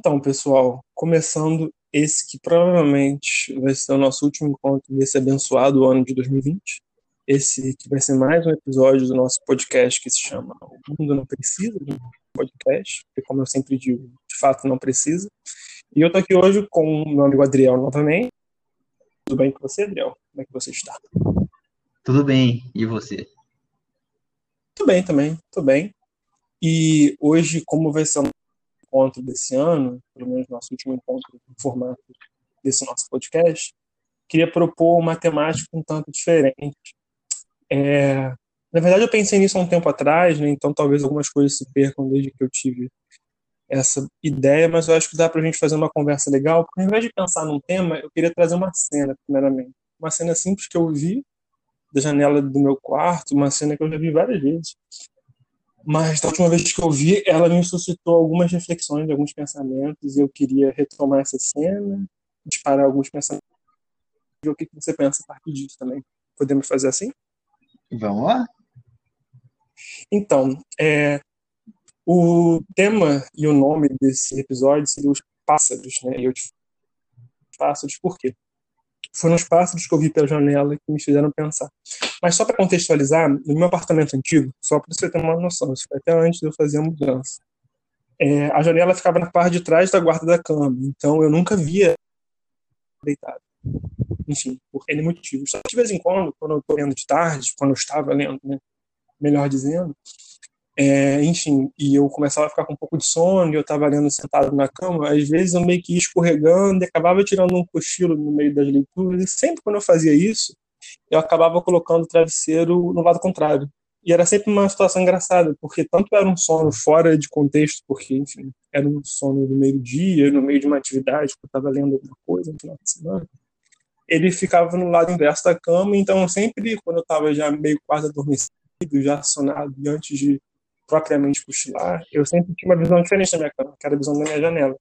Então, pessoal, começando esse que provavelmente vai ser o nosso último encontro desse abençoado ano de 2020. Esse que vai ser mais um episódio do nosso podcast que se chama O Mundo Não Precisa de um Podcast, porque, como eu sempre digo, de fato não precisa. E eu tô aqui hoje com o meu amigo Adriel novamente. Tudo bem com você, Adriel? Como é que você está? Tudo bem, e você? Tudo bem também, tudo bem. E hoje, como vai ser o encontro desse ano, pelo menos nosso último encontro no formato desse nosso podcast, queria propor uma temática um tanto diferente. É, na verdade, eu pensei nisso há um tempo atrás, né, então talvez algumas coisas se percam desde que eu tive essa ideia, mas eu acho que dá para a gente fazer uma conversa legal, porque ao invés de pensar num tema, eu queria trazer uma cena, primeiramente. Uma cena simples que eu vi da janela do meu quarto, uma cena que eu já vi várias vezes, mas da última vez que eu vi, ela me suscitou algumas reflexões, alguns pensamentos, e eu queria retomar essa cena, disparar alguns pensamentos, e ver o que você pensa a partir disso também. Podemos fazer assim? Vamos lá? Então, é, o tema e o nome desse episódio seria Os Pássaros, né? E eu te pássaros por quê? Foram os pássaros que eu vi pela janela que me fizeram pensar. Mas só para contextualizar, no meu apartamento antigo, só para você ter uma noção, isso foi até antes de eu fazer a mudança. É, a janela ficava na parte de trás da guarda da cama, então eu nunca via deitado. Enfim, por N motivos. Só de vez em quando, quando eu estou lendo de tarde, quando eu estava lendo, né, melhor dizendo, é, enfim, e eu começava a ficar com um pouco de sono, e eu estava lendo sentado na cama, às vezes eu meio que ia escorregando e acabava tirando um cochilo no meio das leituras, e sempre quando eu fazia isso, eu acabava colocando o travesseiro no lado contrário. E era sempre uma situação engraçada, porque tanto era um sono fora de contexto, porque, enfim, era um sono no meio-dia, no meio de uma atividade, que eu estava lendo alguma coisa no final de semana, ele ficava no lado inverso da cama, então sempre, quando eu estava já meio quase adormecido, já sonado, e antes de propriamente cochilar, eu sempre tinha uma visão diferente da minha cama, que era a visão da minha janela.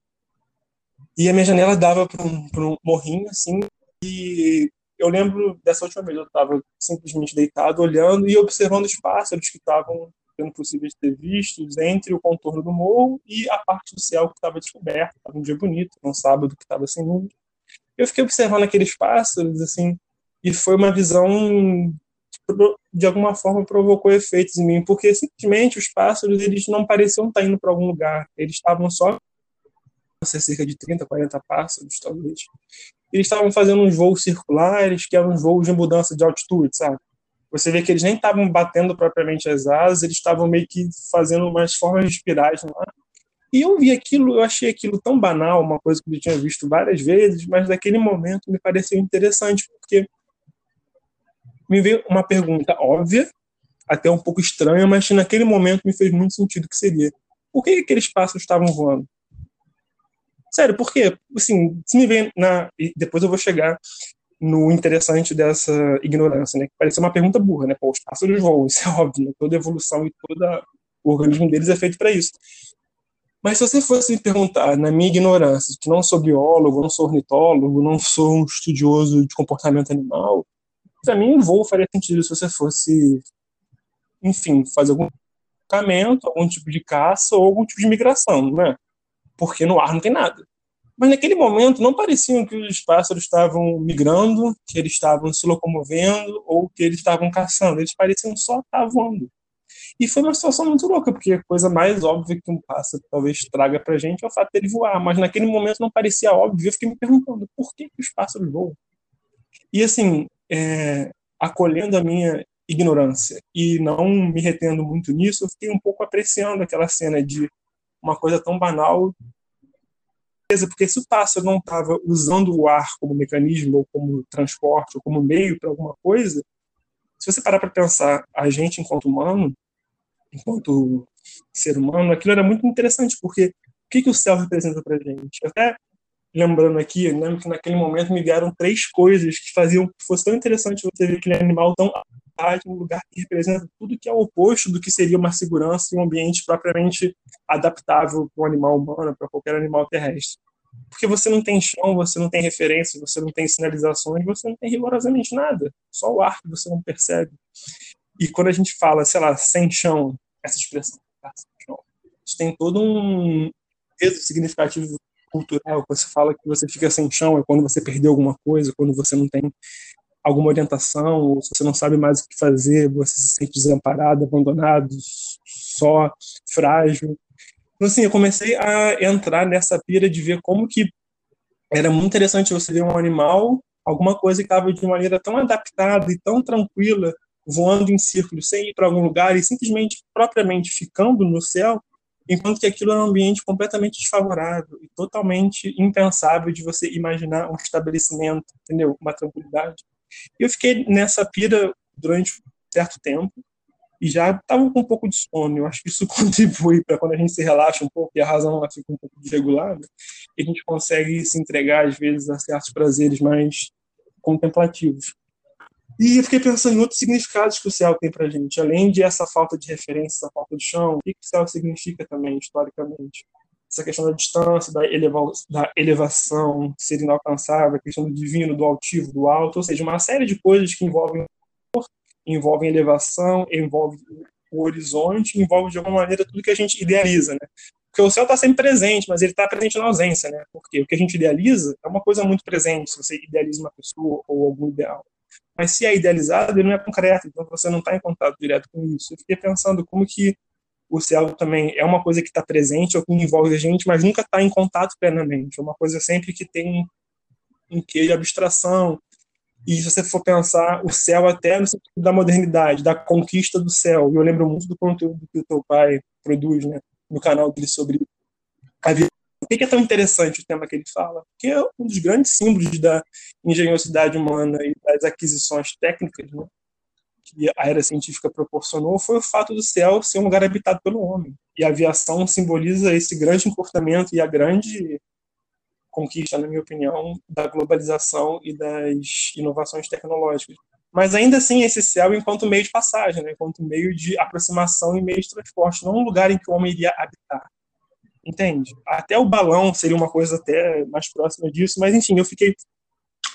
E a minha janela dava para um, um morrinho, assim, e eu lembro dessa última vez, eu estava simplesmente deitado, olhando e observando os pássaros que estavam sendo possíveis de ter vistos entre o contorno do morro e a parte do céu que estava descoberta. Estava um dia bonito, um sábado que estava sem nuvem. Eu fiquei observando aqueles pássaros, assim, e foi uma visão de alguma forma provocou efeitos em mim, porque simplesmente os pássaros eles não pareciam estar indo para algum lugar, eles estavam só cerca de 30, 40 pássaros, talvez. Eles estavam fazendo uns voos circulares, que eram uns voos de mudança de altitude, sabe? Você vê que eles nem estavam batendo propriamente as asas, eles estavam meio que fazendo umas formas de espirais ar. E eu vi aquilo, eu achei aquilo tão banal, uma coisa que eu tinha visto várias vezes, mas naquele momento me pareceu interessante, porque me veio uma pergunta óbvia, até um pouco estranha, mas que naquele momento me fez muito sentido que seria. Por que aqueles pássaros estavam voando? Sério, por quê? Assim, se me vem na... E depois eu vou chegar no interessante dessa ignorância, né? Que parece uma pergunta burra, né? Pô, os pássaros voam, isso é óbvio, né? Toda evolução e todo o organismo deles é feito para isso. Mas se você fosse me perguntar, na minha ignorância, que não sou biólogo, não sou ornitólogo, não sou um estudioso de comportamento animal, para mim, o voo faria sentido se você fosse, enfim, fazer algum deslocamento, algum tipo de caça ou algum tipo de migração, né? Porque no ar não tem nada. Mas naquele momento não pareciam que os pássaros estavam migrando, que eles estavam se locomovendo ou que eles estavam caçando. Eles pareciam só estar voando. E foi uma situação muito louca, porque a coisa mais óbvia que um pássaro talvez traga pra gente é o fato dele voar. Mas naquele momento não parecia óbvio. Eu fiquei me perguntando por que, que os pássaros voam. E assim, é, acolhendo a minha ignorância e não me retendo muito nisso, eu fiquei um pouco apreciando aquela cena de uma coisa tão banal. Porque se o pássaro não estava usando o ar como mecanismo, ou como transporte, ou como meio para alguma coisa, se você parar para pensar a gente enquanto humano, enquanto ser humano, aquilo era muito interessante, porque o que, que o céu representa para gente? Até lembrando aqui, eu lembro que naquele momento me vieram três coisas que faziam que fosse tão interessante você ver aquele animal tão um lugar que representa tudo que é o oposto do que seria uma segurança e um ambiente propriamente adaptável para o animal humano, para qualquer animal terrestre. Porque você não tem chão, você não tem referência, você não tem sinalizações, você não tem rigorosamente nada. Só o ar que você não percebe. E quando a gente fala, sei lá, sem chão, essa expressão, sem chão, isso tem todo um peso significativo cultural, você fala que você fica sem chão, é quando você perdeu alguma coisa, quando você não tem alguma orientação, ou se você não sabe mais o que fazer, você se sente desamparado, abandonado, só, frágil. Então, assim, eu comecei a entrar nessa pira de ver como que era muito interessante você ver um animal, alguma coisa que estava de maneira tão adaptada e tão tranquila, voando em círculos, sem ir para algum lugar e simplesmente, propriamente, ficando no céu, enquanto que aquilo era um ambiente completamente desfavorável e totalmente impensável de você imaginar um estabelecimento, entendeu? Uma tranquilidade. E eu fiquei nessa pira durante um certo tempo e já estava com um pouco de sono. Eu acho que isso contribui para quando a gente se relaxa um pouco e a razão fica um pouco desregulada, e a gente consegue se entregar às vezes a certos prazeres mais contemplativos. E eu fiquei pensando em outros significados que o céu tem para a gente, além de essa falta de referência, essa falta de chão, o que, que o céu significa também, historicamente? Essa questão da distância, da, eleva da elevação, ser inalcançável, a questão do divino, do altivo, do alto, ou seja, uma série de coisas que envolvem envolvem elevação, envolve o horizonte, envolve de alguma maneira tudo que a gente idealiza, né? Porque o céu está sempre presente, mas ele está presente na ausência, né? Porque o que a gente idealiza é uma coisa muito presente, se você idealiza uma pessoa ou algum ideal. Mas se é idealizado, ele não é concreto, então você não está em contato direto com isso. Eu fiquei pensando como que o céu também é uma coisa que está presente ou que envolve a gente, mas nunca está em contato plenamente. É uma coisa sempre que tem um quê de abstração. E se você for pensar o céu até no sentido da modernidade, da conquista do céu. E eu lembro muito do conteúdo que o teu pai produz, né, no canal dele sobre a vida por que é tão interessante o tema que ele fala? Porque é um dos grandes símbolos da engenhosidade humana e das aquisições técnicas né, que a era científica proporcionou foi o fato do céu ser um lugar habitado pelo homem. E a aviação simboliza esse grande encurtamento e a grande conquista, na minha opinião, da globalização e das inovações tecnológicas. Mas ainda assim, esse céu enquanto meio de passagem, né? enquanto meio de aproximação e meio de transporte, não um lugar em que o homem iria habitar. Entende? Até o balão seria uma coisa até mais próxima disso, mas enfim, eu fiquei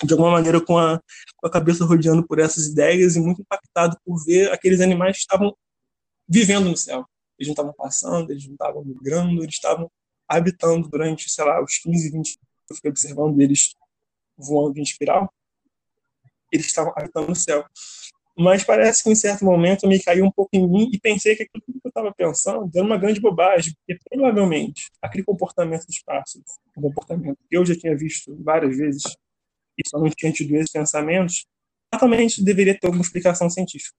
de alguma maneira com a, com a cabeça rodeando por essas ideias e muito impactado por ver aqueles animais que estavam vivendo no céu. Eles não estavam passando, eles não estavam migrando, eles estavam habitando durante, sei lá, os 15, 20 eu fiquei observando eles voando em espiral, eles estavam habitando no céu. Mas parece que em certo momento me caiu um pouco em mim e pensei que aquilo que eu estava pensando era uma grande bobagem, porque provavelmente aquele comportamento dos pássaros, um comportamento que eu já tinha visto várias vezes e só não tinha tido esses pensamentos, fatalmente deveria ter alguma explicação científica.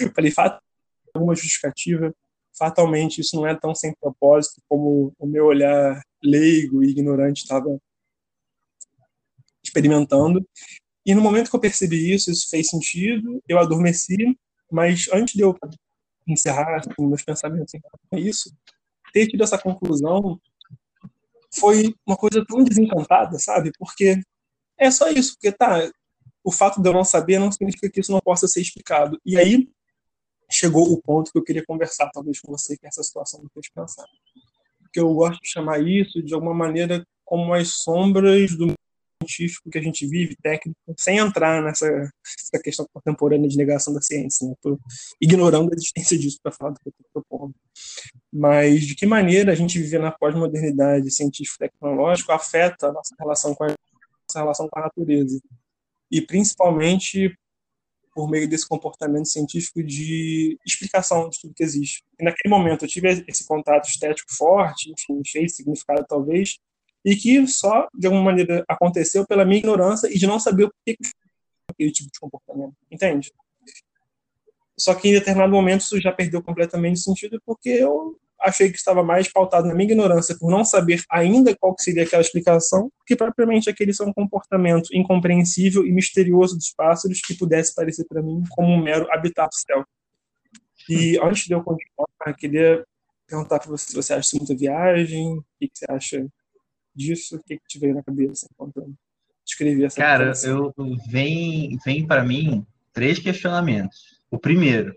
eu falei, fatalmente, alguma justificativa, fatalmente isso não é tão sem propósito como o meu olhar leigo e ignorante estava experimentando. E no momento que eu percebi isso, isso fez sentido, eu adormeci, mas antes de eu encerrar assim, meus pensamentos em isso, ter tido essa conclusão foi uma coisa tão desencantada, sabe? Porque é só isso, porque tá, o fato de eu não saber não significa que isso não possa ser explicado. E aí chegou o ponto que eu queria conversar, talvez com você, que essa situação me fez pensar. Porque eu gosto de chamar isso, de alguma maneira, como as sombras do científico que a gente vive, técnico, sem entrar nessa, nessa questão contemporânea de negação da ciência. Né? Ignorando a existência disso para falar do que eu estou propondo. Mas de que maneira a gente viver na pós-modernidade científico-tecnológica afeta a nossa relação com a, nossa relação com a natureza? E principalmente por meio desse comportamento científico de explicação de tudo que existe. E naquele momento eu tive esse contato estético forte, enfim, cheio de significado talvez, e que só, de alguma maneira, aconteceu pela minha ignorância e de não saber o que aquele tipo de comportamento, entende? Só que em determinado momento isso já perdeu completamente sentido porque eu achei que estava mais pautado na minha ignorância por não saber ainda qual seria aquela explicação, que propriamente aquele ser um comportamento incompreensível e misterioso dos pássaros que pudesse parecer para mim como um mero habitat do céu. E antes de eu continuar, queria perguntar para você se você acha muita viagem, o que você acha disso, o que, que te veio na cabeça enquanto escrevi essa Cara, eu vem, vem para mim três questionamentos. O primeiro,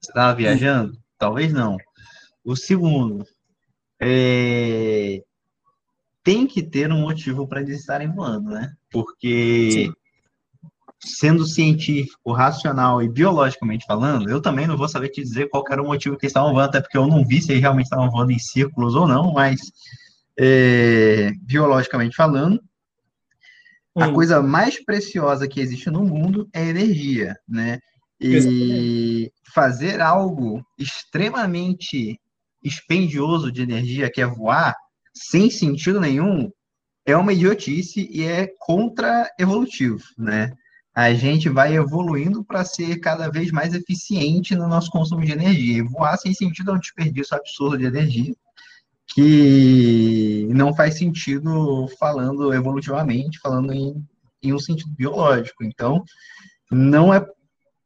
você estava viajando? Hum. Talvez não. O segundo, é... tem que ter um motivo para eles estarem voando, né? Porque Sim. sendo científico, racional e biologicamente falando, eu também não vou saber te dizer qual era o motivo que eles estavam voando, até porque eu não vi se eles realmente estavam voando em círculos ou não, mas é, biologicamente falando, hum. a coisa mais preciosa que existe no mundo é energia, né? E Exatamente. fazer algo extremamente expendioso de energia, que é voar, sem sentido nenhum, é uma idiotice e é contra-evolutivo, né? A gente vai evoluindo para ser cada vez mais eficiente no nosso consumo de energia. E voar sem sentido é um desperdício absurdo de energia que não faz sentido falando evolutivamente, falando em, em um sentido biológico. Então, não é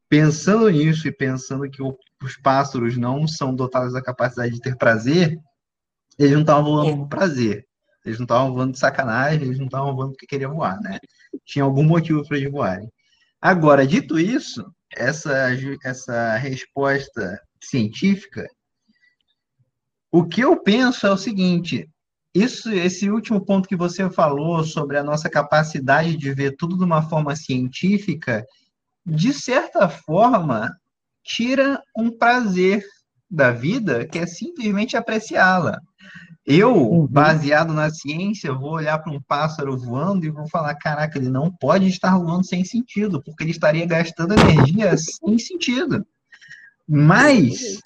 pensando nisso e pensando que o, os pássaros não são dotados da capacidade de ter prazer, eles não estavam voando por prazer. Eles não estavam voando de sacanagem, eles não estavam voando porque queriam voar, né? Tinha algum motivo para eles voarem. Agora, dito isso, essa, essa resposta científica o que eu penso é o seguinte: isso, esse último ponto que você falou sobre a nossa capacidade de ver tudo de uma forma científica, de certa forma, tira um prazer da vida que é simplesmente apreciá-la. Eu, uhum. baseado na ciência, vou olhar para um pássaro voando e vou falar: caraca, ele não pode estar voando sem sentido, porque ele estaria gastando energia sem sentido. Mas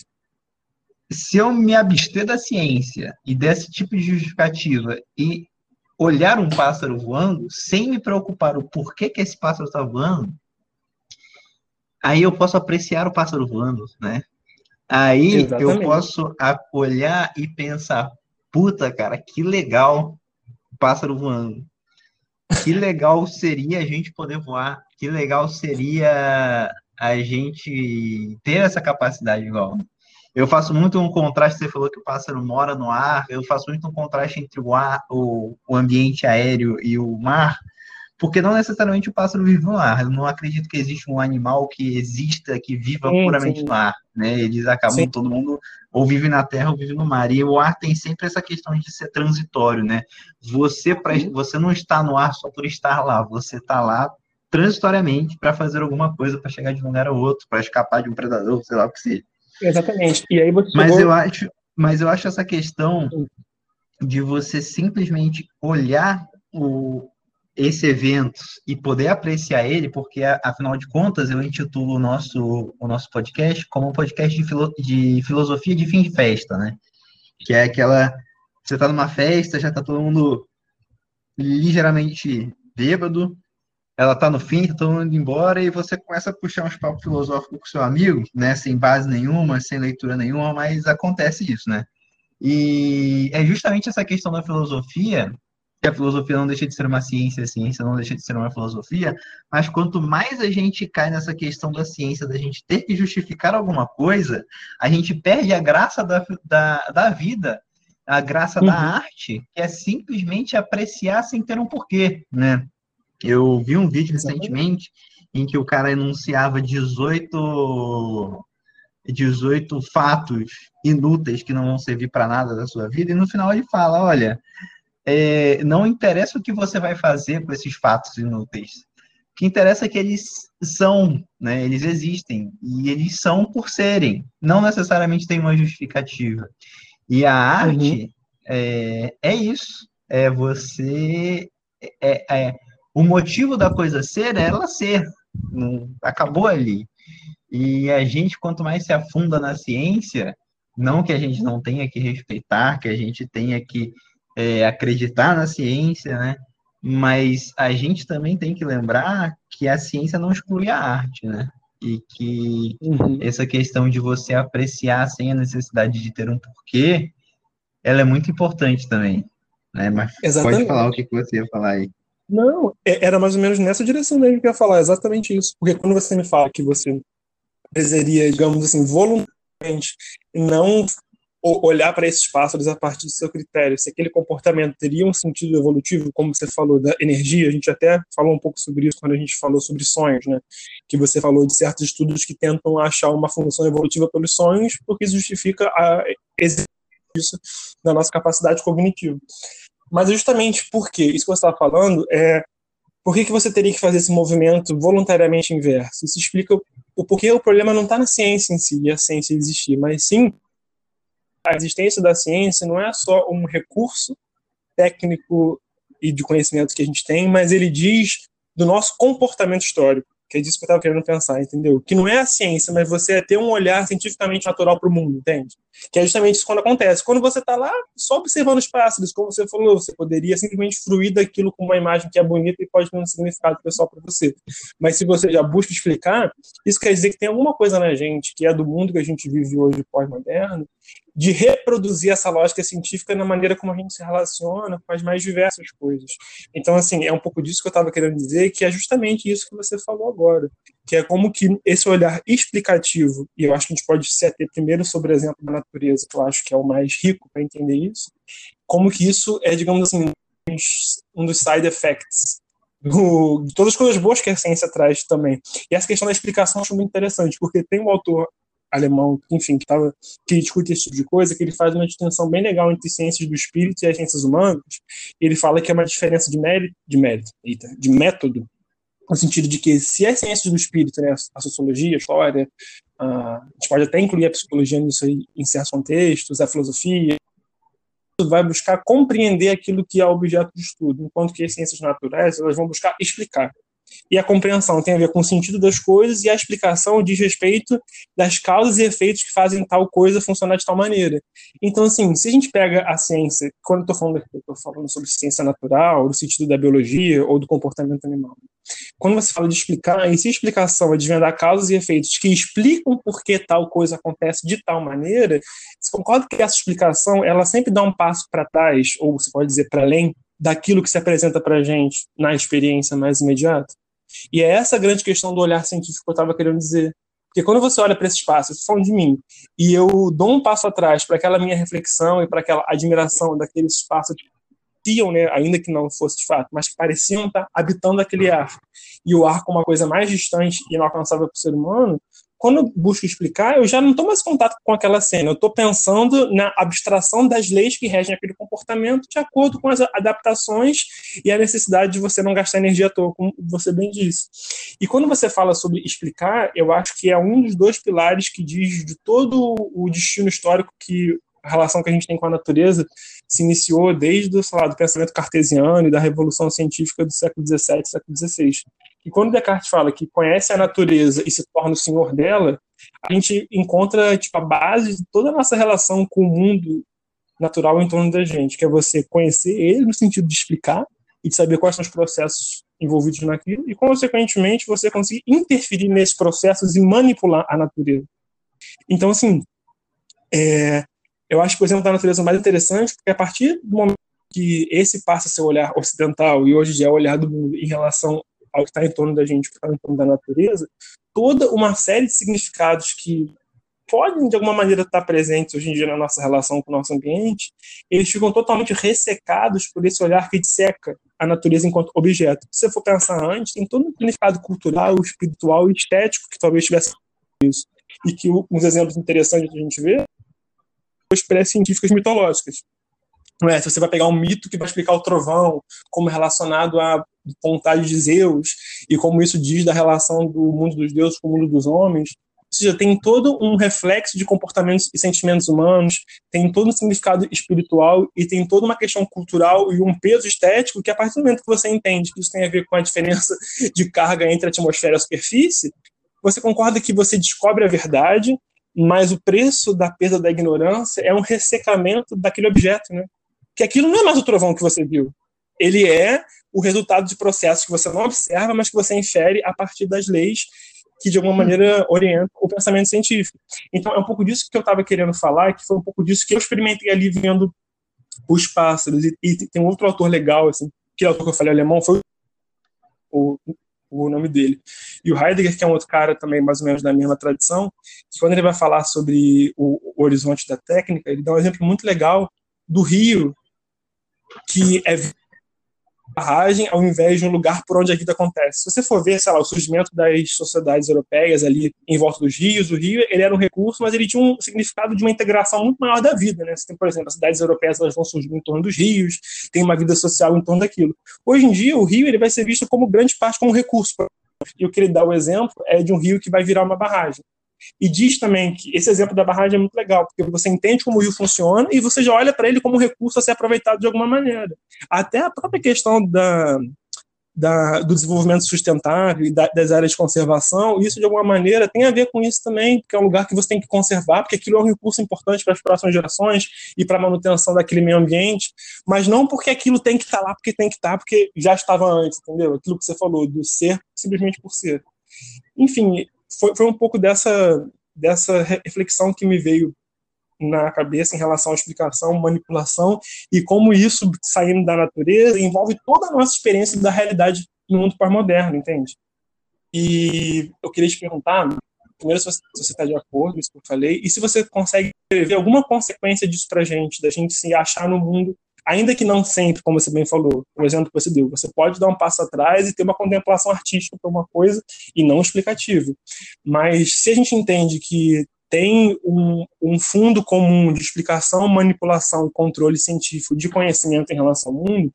se eu me abster da ciência e desse tipo de justificativa e olhar um pássaro voando sem me preocupar o porquê que esse pássaro está voando, aí eu posso apreciar o pássaro voando, né? Aí Exatamente. eu posso olhar e pensar, puta, cara, que legal o pássaro voando. Que legal seria a gente poder voar. Que legal seria a gente ter essa capacidade igual. Eu faço muito um contraste, você falou que o pássaro mora no ar, eu faço muito um contraste entre o ar, o, o ambiente aéreo e o mar, porque não necessariamente o pássaro vive no ar. Eu não acredito que existe um animal que exista, que viva sim, puramente sim. no ar, né? Eles acabam, sim. todo mundo ou vive na terra ou vive no mar. E o ar tem sempre essa questão de ser transitório, né? Você, pra, você não está no ar só por estar lá, você está lá transitoriamente para fazer alguma coisa, para chegar de um lugar a outro, para escapar de um predador, sei lá o que seja. Exatamente. E aí você mas eu acho, mas eu acho essa questão de você simplesmente olhar o, esse evento e poder apreciar ele, porque afinal de contas eu intitulo o nosso, o nosso podcast como um podcast de, filo, de filosofia de fim de festa, né? Que é aquela. Você está numa festa, já está todo mundo ligeiramente bêbado, ela tá no fim, tá todo mundo indo embora, e você começa a puxar uns papos filosóficos com seu amigo, né? Sem base nenhuma, sem leitura nenhuma, mas acontece isso, né? E é justamente essa questão da filosofia, que a filosofia não deixa de ser uma ciência, a ciência não deixa de ser uma filosofia, mas quanto mais a gente cai nessa questão da ciência, da gente ter que justificar alguma coisa, a gente perde a graça da, da, da vida, a graça uhum. da arte, que é simplesmente apreciar sem ter um porquê, né? Eu vi um vídeo recentemente em que o cara enunciava 18, 18 fatos inúteis que não vão servir para nada da sua vida, e no final ele fala: olha, é, não interessa o que você vai fazer com esses fatos inúteis. O que interessa é que eles são, né? Eles existem e eles são por serem, não necessariamente tem uma justificativa. E a arte uhum. é, é isso, é você é, é, o motivo da coisa ser é ela ser. acabou ali. E a gente, quanto mais se afunda na ciência, não que a gente não tenha que respeitar, que a gente tenha que é, acreditar na ciência, né? Mas a gente também tem que lembrar que a ciência não exclui a arte, né? E que uhum. essa questão de você apreciar sem a necessidade de ter um porquê, ela é muito importante também. Né? Mas Exatamente. pode falar o que você ia falar aí. Não, é, era mais ou menos nessa direção mesmo que eu ia falar, exatamente isso. Porque quando você me fala que você desejaria, digamos assim, voluntariamente, não olhar para esses pássaros a partir do seu critério, se aquele comportamento teria um sentido evolutivo, como você falou da energia, a gente até falou um pouco sobre isso quando a gente falou sobre sonhos, né? Que você falou de certos estudos que tentam achar uma função evolutiva pelos sonhos, porque justifica a existência disso na nossa capacidade cognitiva. Mas justamente porque isso que você estava falando é por que, que você teria que fazer esse movimento voluntariamente inverso? Isso explica o porquê o problema não está na ciência em si, a ciência existir, mas sim a existência da ciência não é só um recurso técnico e de conhecimento que a gente tem, mas ele diz do nosso comportamento histórico que é disso que eu estava querendo pensar, entendeu? Que não é a ciência, mas você é ter um olhar cientificamente natural para o mundo, entende? Que é justamente isso quando acontece. Quando você está lá só observando os pássaros, como você falou, você poderia simplesmente fruir daquilo com uma imagem que é bonita e pode ter um significado pessoal para você. Mas se você já busca explicar, isso quer dizer que tem alguma coisa na gente, que é do mundo que a gente vive hoje pós-moderno, de reproduzir essa lógica científica na maneira como a gente se relaciona com as mais diversas coisas. Então, assim, é um pouco disso que eu estava querendo dizer, que é justamente isso que você falou agora, que é como que esse olhar explicativo, e eu acho que a gente pode se ater primeiro sobre o exemplo da natureza, que eu acho que é o mais rico para entender isso, como que isso é, digamos assim, um dos side effects do, de todas as coisas boas que a ciência traz também. E essa questão da explicação eu acho muito interessante, porque tem um autor alemão, enfim, que, tava, que discute esse tipo de coisa, que ele faz uma distinção bem legal entre ciências do espírito e as ciências humanas. Ele fala que é uma diferença de mérito, de mérito, eita, de método, no sentido de que se as ciências do espírito, né, a sociologia, a história, a gente pode até incluir a psicologia nisso aí, em certos contextos, a filosofia, vai buscar compreender aquilo que é objeto de estudo, enquanto que as ciências naturais elas vão buscar explicar. E a compreensão tem a ver com o sentido das coisas e a explicação diz respeito das causas e efeitos que fazem tal coisa funcionar de tal maneira. Então, assim, se a gente pega a ciência, quando eu estou falando, falando sobre ciência natural, no sentido da biologia ou do comportamento animal, quando você fala de explicar, e se explicação é desvendar causas e efeitos que explicam por que tal coisa acontece de tal maneira, você concorda que essa explicação ela sempre dá um passo para trás, ou você pode dizer para além, daquilo que se apresenta para a gente na experiência mais imediata? E é essa grande questão do olhar científico que eu estava querendo dizer. Porque quando você olha para esse espaço, eu falando de mim, e eu dou um passo atrás para aquela minha reflexão e para aquela admiração daqueles espaços que pareciam, né, ainda que não fosse de fato, mas que pareciam estar habitando aquele ar, e o ar como uma coisa mais distante e inalcançável para o ser humano, quando eu busco explicar, eu já não estou mais em contato com aquela cena, eu estou pensando na abstração das leis que regem aquele comportamento de acordo com as adaptações e a necessidade de você não gastar energia à toa, como você bem disse. E quando você fala sobre explicar, eu acho que é um dos dois pilares que diz de todo o destino histórico que a relação que a gente tem com a natureza se iniciou desde lá, do pensamento cartesiano e da revolução científica do século XVII século XVI. E quando Descartes fala que conhece a natureza e se torna o senhor dela, a gente encontra tipo, a base de toda a nossa relação com o mundo natural em torno da gente, que é você conhecer ele no sentido de explicar e de saber quais são os processos envolvidos naquilo, e, consequentemente, você conseguir interferir nesses processos e manipular a natureza. Então, assim, é, eu acho que o exemplo da natureza mais interessante, porque a partir do momento que esse passa a ser o olhar ocidental e hoje é o olhar do mundo em relação ao que está em torno da gente, que está em torno da natureza, toda uma série de significados que podem, de alguma maneira, estar presentes hoje em dia na nossa relação com o nosso ambiente, eles ficam totalmente ressecados por esse olhar que disseca a natureza enquanto objeto. Se você for pensar antes, tem todo um significado cultural, espiritual e estético que talvez tivesse isso. E que uns exemplos interessantes que a gente vê pré-científicas mitológicas. Não é? Se você vai pegar um mito que vai explicar o trovão como relacionado à vontade de Zeus e como isso diz da relação do mundo dos deuses com o mundo dos homens, ou seja, tem todo um reflexo de comportamentos e sentimentos humanos, tem todo um significado espiritual e tem toda uma questão cultural e um peso estético que a partir do momento que você entende que isso tem a ver com a diferença de carga entre a atmosfera e a superfície, você concorda que você descobre a verdade, mas o preço da perda da ignorância é um ressecamento daquele objeto, né? Que aquilo não é mais o trovão que você viu. Ele é o resultado de processos que você não observa, mas que você infere a partir das leis que de alguma hum. maneira orientam o pensamento científico. Então é um pouco disso que eu estava querendo falar, que foi um pouco disso que eu experimentei ali vendo os pássaros. E, e tem um outro autor legal, assim, que é o autor que eu falei alemão, foi o, o nome dele. E o Heidegger, que é um outro cara também mais ou menos da mesma tradição, que quando ele vai falar sobre o, horizonte da técnica, ele dá um exemplo muito legal do rio que é barragem ao invés de um lugar por onde a vida acontece. Se você for ver, sei lá, o surgimento das sociedades europeias ali em volta dos rios, o rio ele era um recurso, mas ele tinha um significado de uma integração muito maior da vida, né? Você tem, por exemplo, as cidades europeias elas vão surgir em torno dos rios, tem uma vida social em torno daquilo. Hoje em dia, o rio ele vai ser visto como grande parte como recurso. E o que ele dá o exemplo é de um rio que vai virar uma barragem. E diz também que esse exemplo da barragem é muito legal, porque você entende como o rio funciona e você já olha para ele como um recurso a ser aproveitado de alguma maneira. Até a própria questão da, da, do desenvolvimento sustentável e da, das áreas de conservação, isso de alguma maneira tem a ver com isso também, porque é um lugar que você tem que conservar, porque aquilo é um recurso importante para as próximas gerações e para a manutenção daquele meio ambiente, mas não porque aquilo tem que estar tá lá, porque tem que estar, tá, porque já estava antes, entendeu? Aquilo que você falou, do ser simplesmente por ser. Enfim, foi, foi um pouco dessa, dessa reflexão que me veio na cabeça em relação à explicação, manipulação e como isso, saindo da natureza, envolve toda a nossa experiência da realidade no mundo pós-moderno, entende? E eu queria te perguntar, primeiro, se você está de acordo com isso que eu falei, e se você consegue ver alguma consequência disso para gente, da gente se achar no mundo ainda que não sempre, como você bem falou, o exemplo que você deu, você pode dar um passo atrás e ter uma contemplação artística para uma coisa e não explicativo. Mas se a gente entende que tem um, um, fundo comum de explicação, manipulação e controle científico de conhecimento em relação ao mundo,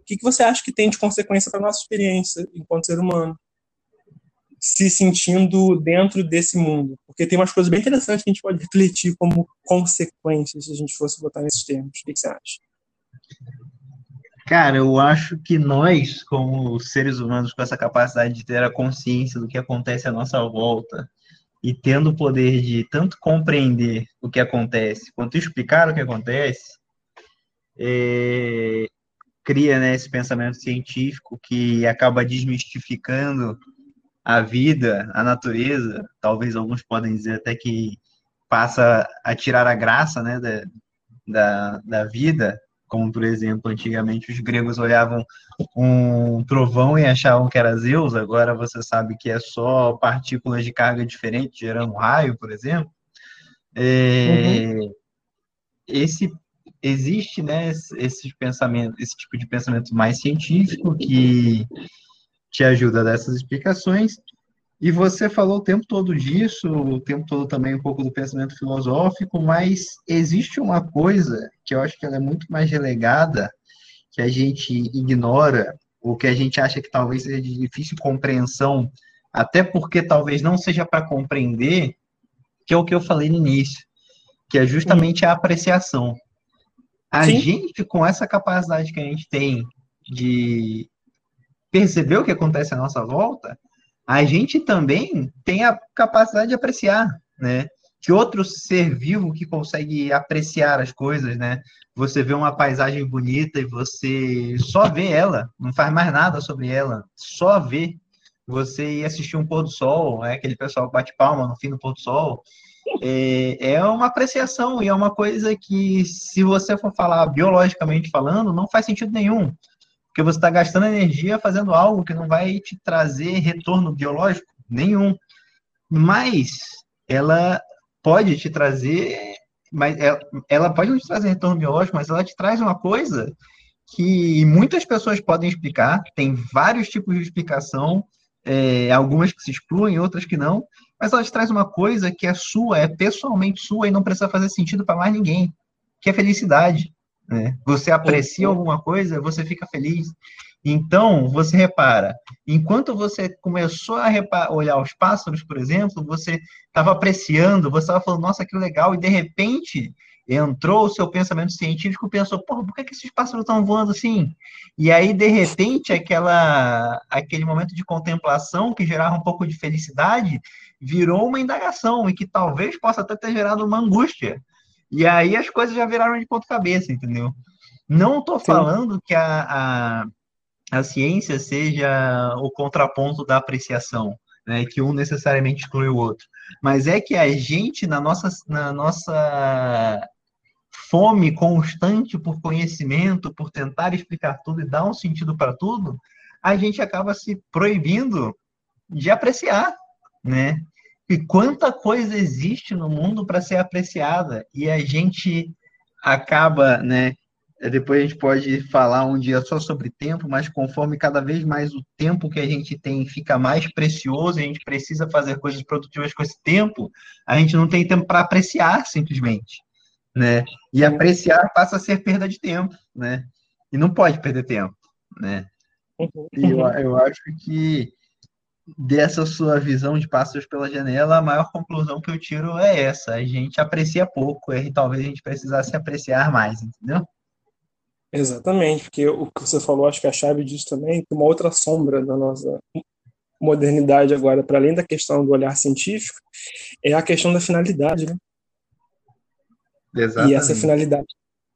o que, que você acha que tem de consequência para a nossa experiência enquanto ser humano? Se sentindo dentro desse mundo. Porque tem umas coisas bem interessantes que a gente pode refletir como consequências se a gente fosse botar nesses termos. O que, você acha? Cara, eu acho que nós, como seres humanos, com essa capacidade de ter a consciência do que acontece à nossa volta, e tendo o poder de tanto compreender o que acontece quanto explicar o que acontece, é, cria né, esse pensamento científico que acaba desmistificando a vida, a natureza. Talvez alguns podem dizer até que passa a tirar a graça né, da, da, da vida, como por exemplo, antigamente os gregos olhavam um trovão e achavam que era Zeus, agora você sabe que é só partículas de carga diferente gerando um raio, por exemplo. É, uhum. Esse existe, né, esse pensamento, esse tipo de pensamento mais científico que te ajuda dessas explicações e você falou o tempo todo disso, o tempo todo também um pouco do pensamento filosófico, mas existe uma coisa que eu acho que ela é muito mais relegada, que a gente ignora, ou que a gente acha que talvez seja de difícil compreensão, até porque talvez não seja para compreender, que é o que eu falei no início, que é justamente a apreciação. A Sim. gente, com essa capacidade que a gente tem de perceber o que acontece à nossa volta, a gente também tem a capacidade de apreciar, né? Que outro ser vivo que consegue apreciar as coisas, né? Você vê uma paisagem bonita e você só vê ela, não faz mais nada sobre ela, só vê. Você ir assistir um pôr do sol, é aquele pessoal bate palma no fim do pôr do sol, é, é uma apreciação e é uma coisa que, se você for falar biologicamente falando, não faz sentido nenhum porque você está gastando energia fazendo algo que não vai te trazer retorno biológico nenhum. Mas ela pode te trazer, mas ela, ela pode não te trazer retorno biológico, mas ela te traz uma coisa que muitas pessoas podem explicar, tem vários tipos de explicação, é, algumas que se excluem, outras que não, mas ela te traz uma coisa que é sua, é pessoalmente sua e não precisa fazer sentido para mais ninguém, que é felicidade. Né? Você aprecia alguma coisa, você fica feliz. Então, você repara, enquanto você começou a olhar os pássaros, por exemplo, você estava apreciando, você estava falando, nossa, que legal, e de repente entrou o seu pensamento científico, pensou, porra, por que, que esses pássaros estão voando assim? E aí, de repente, aquela, aquele momento de contemplação que gerava um pouco de felicidade, virou uma indagação, e que talvez possa até ter gerado uma angústia. E aí as coisas já viraram de ponta cabeça, entendeu? Não estou falando que a, a, a ciência seja o contraponto da apreciação, né? Que um necessariamente exclui o outro. Mas é que a gente, na nossa, na nossa fome constante por conhecimento, por tentar explicar tudo e dar um sentido para tudo, a gente acaba se proibindo de apreciar, né? E quanta coisa existe no mundo para ser apreciada e a gente acaba, né? Depois a gente pode falar um dia só sobre tempo, mas conforme cada vez mais o tempo que a gente tem fica mais precioso, a gente precisa fazer coisas produtivas com esse tempo, a gente não tem tempo para apreciar simplesmente, né? E apreciar passa a ser perda de tempo, né? E não pode perder tempo, né? E eu, eu acho que dessa sua visão de pássaros pela janela, a maior conclusão que eu tiro é essa. A gente aprecia pouco e talvez a gente precisasse apreciar mais, entendeu? Exatamente, porque o que você falou, acho que a chave disso também, uma outra sombra da nossa modernidade agora, para além da questão do olhar científico, é a questão da finalidade, né? Exatamente. E essa finalidade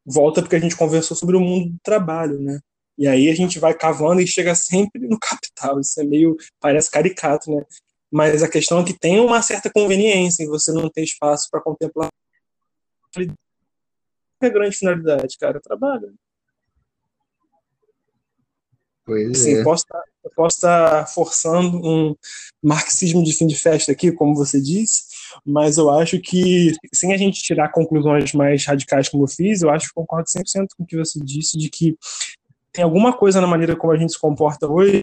volta porque a gente conversou sobre o mundo do trabalho, né? E aí a gente vai cavando e chega sempre no capital. Isso é meio, parece caricato, né? Mas a questão é que tem uma certa conveniência em você não ter espaço para contemplar é a grande finalidade, cara, trabalho. Pois assim, é. posso estar, eu posso estar forçando um marxismo de fim de festa aqui, como você disse, mas eu acho que, sem a gente tirar conclusões mais radicais como eu fiz, eu acho que concordo 100% com o que você disse, de que tem alguma coisa na maneira como a gente se comporta hoje,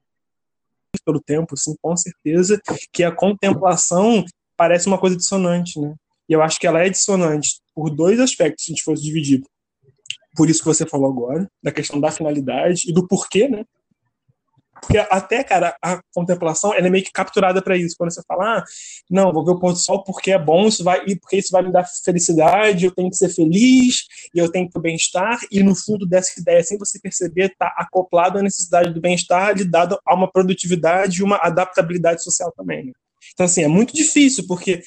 pelo tempo, sim, com certeza, que a contemplação parece uma coisa dissonante, né? E eu acho que ela é dissonante por dois aspectos, se a gente fosse dividir. Por isso que você falou agora, da questão da finalidade e do porquê, né? Porque até, cara, a contemplação ela é meio que capturada para isso. Quando você fala, ah, não, vou ver o pôr do sol porque é bom, isso vai, porque isso vai me dar felicidade, eu tenho que ser feliz, e eu tenho que ter bem-estar, e no fundo dessa ideia, sem você perceber, está acoplado à necessidade do bem-estar, ligado a uma produtividade e uma adaptabilidade social também. Né? Então, assim, é muito difícil, porque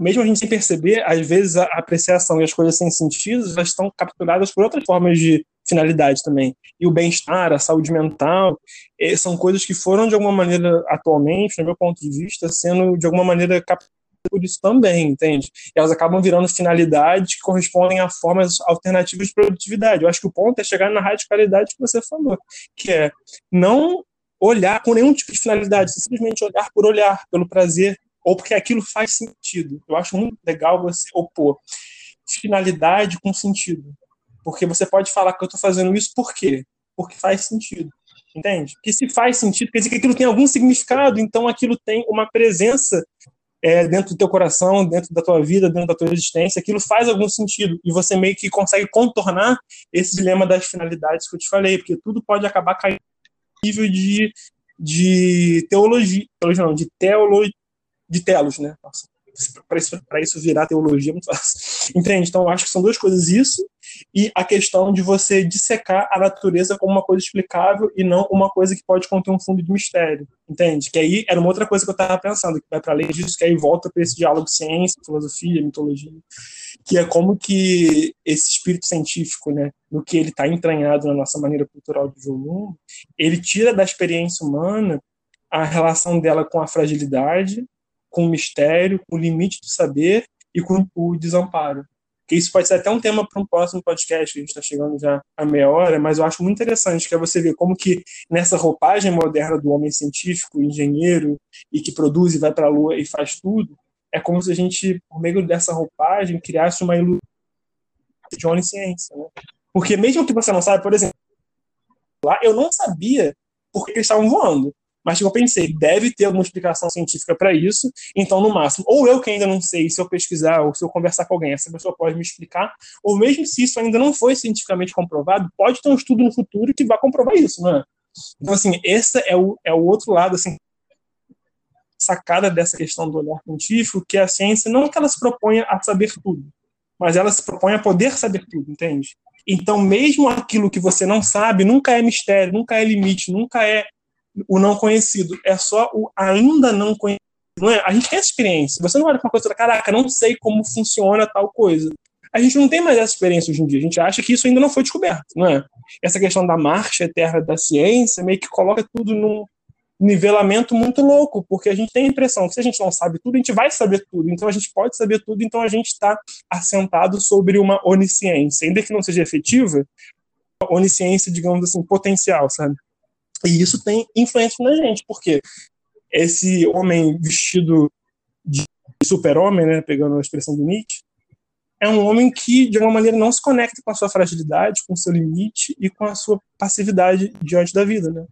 mesmo a gente sem perceber, às vezes a apreciação e as coisas sem sentido, elas estão capturadas por outras formas de finalidade também. E o bem-estar, a saúde mental, eh, são coisas que foram, de alguma maneira, atualmente, no meu ponto de vista, sendo, de alguma maneira, capturadas por isso também, entende? E elas acabam virando finalidades que correspondem a formas alternativas de produtividade. Eu acho que o ponto é chegar na radicalidade que você falou, que é não olhar com nenhum tipo de finalidade, simplesmente olhar por olhar, pelo prazer, ou porque aquilo faz sentido. Eu acho muito legal você opor finalidade com sentido. Porque você pode falar que eu estou fazendo isso por quê? Porque faz sentido. Entende? Porque se faz sentido, quer dizer que aquilo tem algum significado, então aquilo tem uma presença é, dentro do teu coração, dentro da tua vida, dentro da tua existência, aquilo faz algum sentido. E você meio que consegue contornar esse dilema das finalidades que eu te falei, porque tudo pode acabar caindo no nível de, de teologia, teologia não, de teologia, de telos, né? Para isso, isso virar teologia é muito fácil. Entende? Então, eu acho que são duas coisas: isso e a questão de você dissecar a natureza como uma coisa explicável e não uma coisa que pode conter um fundo de mistério. Entende? Que aí era uma outra coisa que eu estava pensando, que vai para além disso, que aí volta para esse diálogo ciência, filosofia, mitologia, que é como que esse espírito científico, né, no que ele está entranhado na nossa maneira cultural de ver o mundo, ele tira da experiência humana a relação dela com a fragilidade com o mistério, com o limite do saber e com o desamparo. Que isso pode ser até um tema para um próximo podcast, que a gente está chegando já a meia hora, mas eu acho muito interessante que é você ver como que nessa roupagem moderna do homem científico, engenheiro, e que produz e vai para a lua e faz tudo, é como se a gente, por meio dessa roupagem, criasse uma ilusão de onisciência. Né? Porque mesmo que você não saiba, por exemplo, lá eu não sabia por que eles estavam voando. Mas eu pensei, deve ter alguma explicação científica para isso, então, no máximo, ou eu que ainda não sei, se eu pesquisar ou se eu conversar com alguém, essa pessoa pode me explicar, ou mesmo se isso ainda não foi cientificamente comprovado, pode ter um estudo no futuro que vai comprovar isso, não é? Então, assim, esse é o, é o outro lado, assim, sacada dessa questão do olhar científico, que a ciência não é que ela se proponha a saber tudo, mas ela se propõe a poder saber tudo, entende? Então, mesmo aquilo que você não sabe, nunca é mistério, nunca é limite, nunca é o não conhecido, é só o ainda não conhecido. Não é? A gente tem essa experiência. Você não olha para uma coisa e fala, caraca, não sei como funciona tal coisa. A gente não tem mais essa experiência hoje em dia. A gente acha que isso ainda não foi descoberto, não é? Essa questão da marcha eterna da ciência meio que coloca tudo num nivelamento muito louco, porque a gente tem a impressão que se a gente não sabe tudo, a gente vai saber tudo. Então a gente pode saber tudo, então a gente está assentado sobre uma onisciência, ainda que não seja efetiva, onisciência, digamos assim, potencial, sabe? E isso tem influência na gente, porque esse homem vestido de super-homem, né, pegando a expressão do Nietzsche, é um homem que, de alguma maneira, não se conecta com a sua fragilidade, com o seu limite e com a sua passividade diante da vida. Né?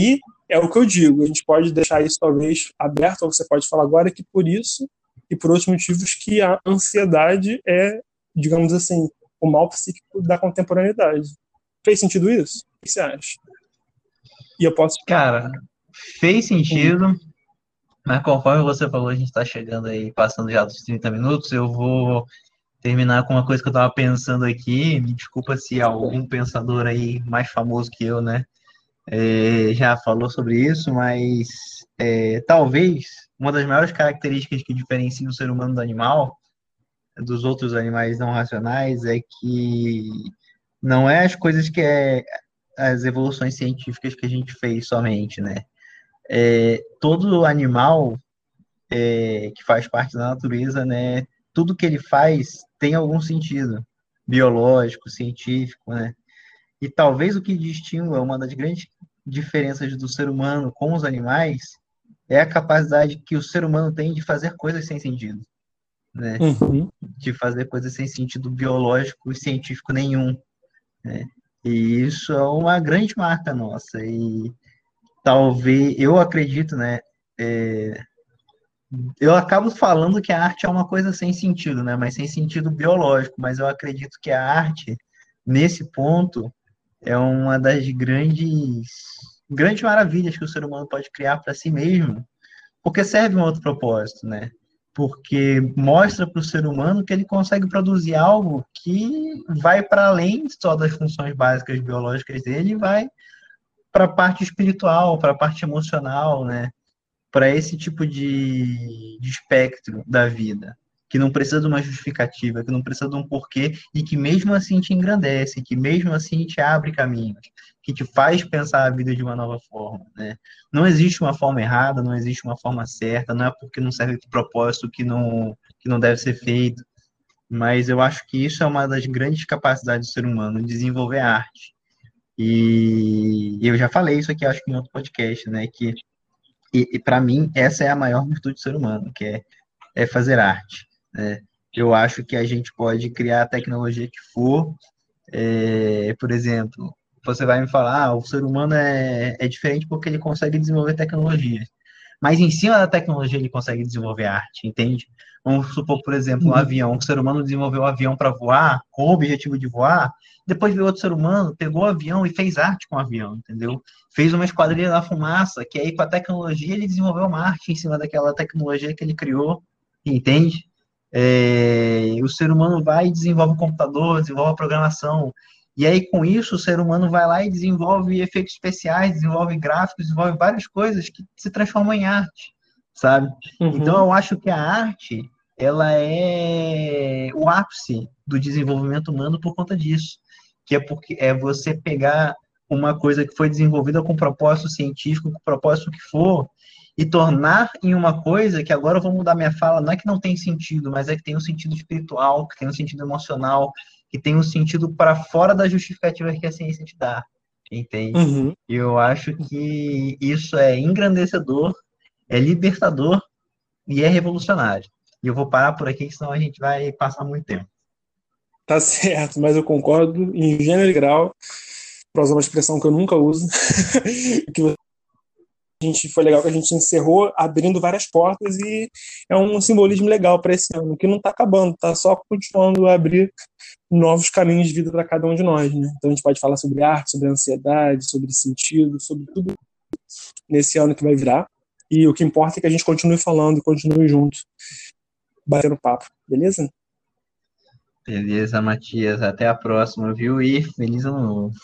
E é o que eu digo, a gente pode deixar isso talvez aberto, ou você pode falar agora que por isso e por outros motivos que a ansiedade é, digamos assim, o mal psíquico da contemporaneidade. Fez sentido isso? O que você acha? E eu posso. Cara, fez sentido. Mas conforme você falou, a gente está chegando aí, passando já dos 30 minutos, eu vou terminar com uma coisa que eu estava pensando aqui. Me desculpa se algum pensador aí mais famoso que eu, né, é, já falou sobre isso, mas é, talvez uma das maiores características que diferenciam o ser humano do animal, dos outros animais não racionais, é que não é as coisas que é as evoluções científicas que a gente fez somente, né? É, todo animal é, que faz parte da natureza, né? Tudo que ele faz tem algum sentido biológico, científico, né? E talvez o que distingue uma das grandes diferenças do ser humano com os animais é a capacidade que o ser humano tem de fazer coisas sem sentido, né? Uhum. De fazer coisas sem sentido biológico e científico nenhum, né? E isso é uma grande marca nossa. E talvez, eu acredito, né? É, eu acabo falando que a arte é uma coisa sem sentido, né? Mas sem sentido biológico. Mas eu acredito que a arte, nesse ponto, é uma das grandes, grandes maravilhas que o ser humano pode criar para si mesmo, porque serve um outro propósito, né? Porque mostra para o ser humano que ele consegue produzir algo que vai para além só das funções básicas biológicas dele vai para a parte espiritual, para a parte emocional, né? Para esse tipo de, de espectro da vida que não precisa de uma justificativa, que não precisa de um porquê e que mesmo assim te engrandece, que mesmo assim te abre caminhos, que te faz pensar a vida de uma nova forma, né? Não existe uma forma errada, não existe uma forma certa, não é porque não serve para propósito que não que não deve ser feito, mas eu acho que isso é uma das grandes capacidades do ser humano, desenvolver arte. E eu já falei isso aqui, acho que em outro podcast, né? Que e, e para mim essa é a maior virtude do ser humano, que é, é fazer arte. Né? Eu acho que a gente pode criar a tecnologia que for. É, por exemplo, você vai me falar, ah, o ser humano é, é diferente porque ele consegue desenvolver tecnologia. Mas em cima da tecnologia ele consegue desenvolver arte, entende? Vamos supor, por exemplo, um uhum. avião. O ser humano desenvolveu um avião para voar, com o objetivo de voar. Depois veio outro ser humano, pegou o avião e fez arte com o avião, entendeu? Fez uma esquadrilha da fumaça, que aí com a tecnologia ele desenvolveu uma arte em cima daquela tecnologia que ele criou, entende? É, o ser humano vai e desenvolve o computador, desenvolve a programação. E aí, com isso, o ser humano vai lá e desenvolve efeitos especiais, desenvolve gráficos, desenvolve várias coisas que se transformam em arte, sabe? Uhum. Então, eu acho que a arte, ela é o ápice do desenvolvimento humano por conta disso. Que é porque é você pegar uma coisa que foi desenvolvida com propósito científico, com propósito que for, e tornar em uma coisa que agora eu vou mudar minha fala, não é que não tem sentido, mas é que tem um sentido espiritual, que tem um sentido emocional, que tem um sentido para fora da justificativa que a ciência te dá, entende? Uhum. Eu acho que isso é engrandecedor, é libertador e é revolucionário. E eu vou parar por aqui, senão a gente vai passar muito tempo. Tá certo, mas eu concordo em gênero e grau, para usar uma expressão que eu nunca uso, que a gente foi legal que a gente encerrou abrindo várias portas e é um simbolismo legal para esse ano, que não está acabando, está só continuando a abrir novos caminhos de vida para cada um de nós. Né? Então a gente pode falar sobre arte, sobre ansiedade, sobre sentido, sobre tudo nesse ano que vai virar. E o que importa é que a gente continue falando, continue junto, batendo papo, beleza? Beleza, Matias. Até a próxima, viu? E feliz ano novo.